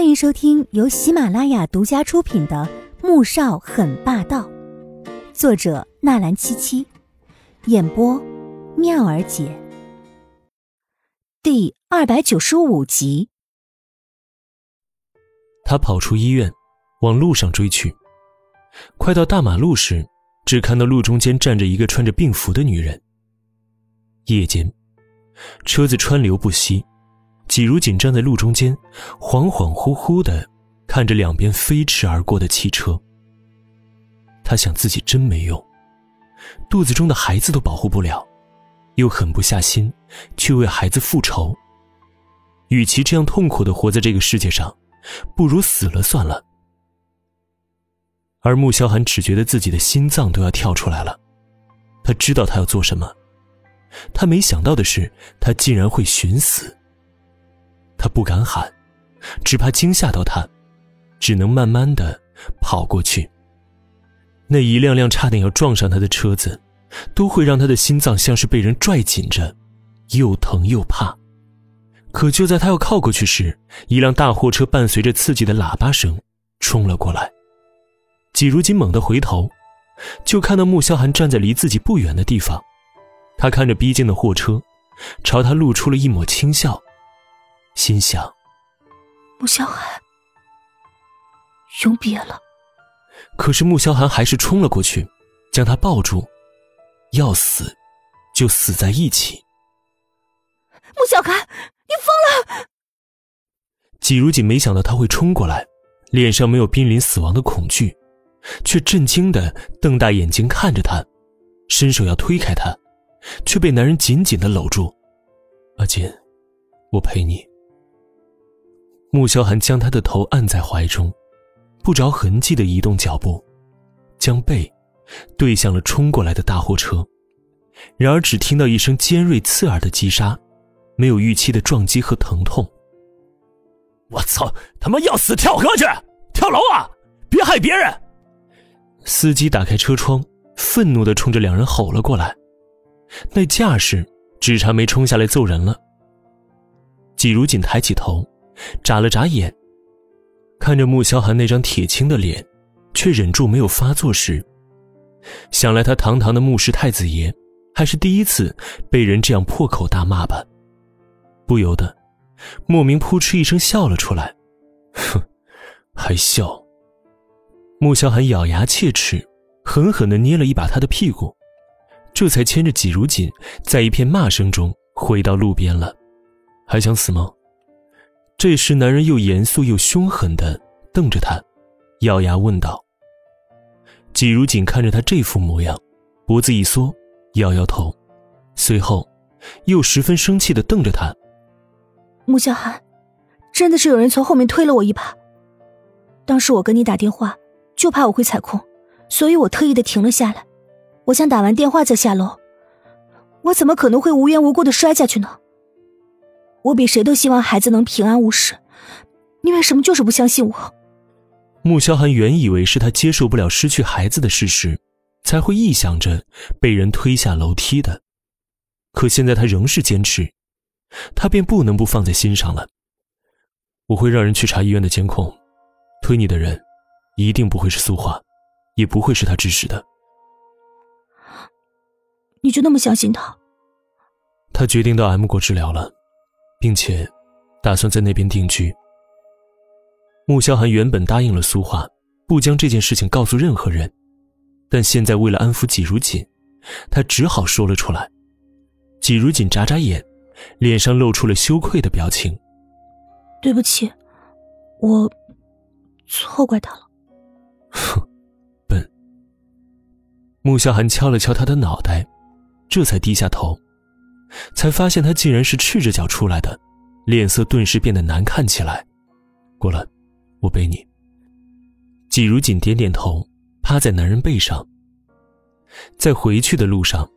欢迎收听由喜马拉雅独家出品的《穆少很霸道》，作者纳兰七七，演播妙儿姐。第二百九十五集。他跑出医院，往路上追去。快到大马路时，只看到路中间站着一个穿着病服的女人。夜间，车子川流不息。季如锦站在路中间，恍恍惚惚的看着两边飞驰而过的汽车。他想自己真没用，肚子中的孩子都保护不了，又狠不下心去为孩子复仇。与其这样痛苦的活在这个世界上，不如死了算了。而穆萧寒只觉得自己的心脏都要跳出来了，他知道他要做什么，他没想到的是，他竟然会寻死。他不敢喊，只怕惊吓到他，只能慢慢的跑过去。那一辆辆差点要撞上他的车子，都会让他的心脏像是被人拽紧着，又疼又怕。可就在他要靠过去时，一辆大货车伴随着刺激的喇叭声冲了过来。季如锦猛地回头，就看到穆萧寒站在离自己不远的地方，他看着逼近的货车，朝他露出了一抹轻笑。心想：“穆萧寒，永别了。”可是穆萧寒还是冲了过去，将他抱住，要死，就死在一起。穆小寒，你疯了！季如锦没想到他会冲过来，脸上没有濒临死亡的恐惧，却震惊的瞪大眼睛看着他，伸手要推开他，却被男人紧紧的搂住。阿锦，我陪你。穆萧寒将他的头按在怀中，不着痕迹的移动脚步，将背对向了冲过来的大货车。然而，只听到一声尖锐刺耳的击杀，没有预期的撞击和疼痛。我操！他妈要死跳河去，跳楼啊！别害别人！司机打开车窗，愤怒的冲着两人吼了过来。那架势，只差没冲下来揍人了。季如锦抬起头。眨了眨眼，看着穆萧寒那张铁青的脸，却忍住没有发作时，想来他堂堂的穆氏太子爷，还是第一次被人这样破口大骂吧。不由得，莫名扑哧一声笑了出来，哼，还笑。穆萧寒咬牙切齿，狠狠地捏了一把他的屁股，这才牵着季如锦，在一片骂声中回到路边了。还想死吗？这时，男人又严肃又凶狠的瞪着他，咬牙问道：“季如锦看着他这副模样，脖子一缩，摇摇头，随后又十分生气的瞪着他。穆萧寒，真的是有人从后面推了我一把。当时我跟你打电话，就怕我会踩空，所以我特意的停了下来，我想打完电话再下楼。我怎么可能会无缘无故的摔下去呢？”我比谁都希望孩子能平安无事，你为什么就是不相信我？穆萧寒原以为是他接受不了失去孩子的事实，才会臆想着被人推下楼梯的，可现在他仍是坚持，他便不能不放在心上了。我会让人去查医院的监控，推你的人，一定不会是苏华，也不会是他指使的。你就那么相信他？他决定到 M 国治疗了。并且，打算在那边定居。穆萧寒原本答应了苏画，不将这件事情告诉任何人，但现在为了安抚季如锦，他只好说了出来。季如锦眨眨眼，脸上露出了羞愧的表情。对不起，我错怪他了。哼，笨。穆萧寒敲了敲他的脑袋，这才低下头。才发现他竟然是赤着脚出来的，脸色顿时变得难看起来。过来，我背你。季如锦点点头，趴在男人背上。在回去的路上，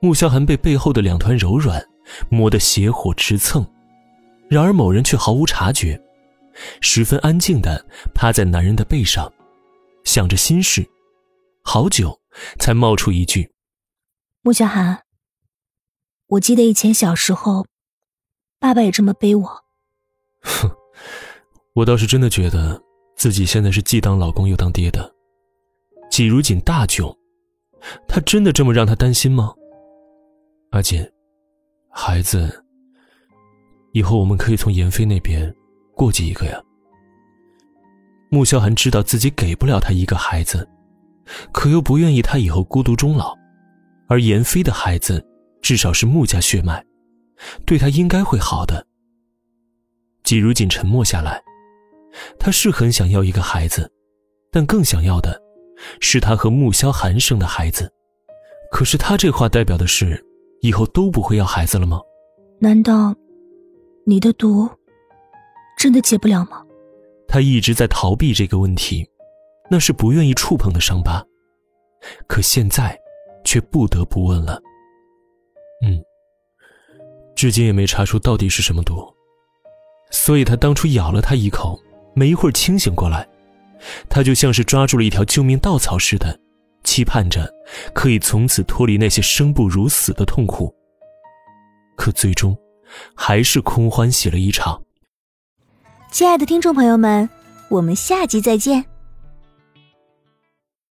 穆萧寒被背后的两团柔软磨得邪火直蹭，然而某人却毫无察觉，十分安静的趴在男人的背上，想着心事，好久才冒出一句：“穆萧寒。”我记得以前小时候，爸爸也这么背我。哼，我倒是真的觉得自己现在是既当老公又当爹的。季如锦大窘，他真的这么让他担心吗？阿锦，孩子，以后我们可以从严飞那边过继一个呀。穆萧寒知道自己给不了他一个孩子，可又不愿意他以后孤独终老，而严飞的孩子至少是穆家血脉，对他应该会好的。季如锦沉默下来。他是很想要一个孩子，但更想要的，是他和穆萧寒生的孩子。可是他这话代表的是，以后都不会要孩子了吗？难道，你的毒，真的解不了吗？他一直在逃避这个问题，那是不愿意触碰的伤疤。可现在，却不得不问了。嗯，至今也没查出到底是什么毒，所以他当初咬了他一口。没一会儿清醒过来，他就像是抓住了一条救命稻草似的，期盼着可以从此脱离那些生不如死的痛苦。可最终，还是空欢喜了一场。亲爱的听众朋友们，我们下集再见。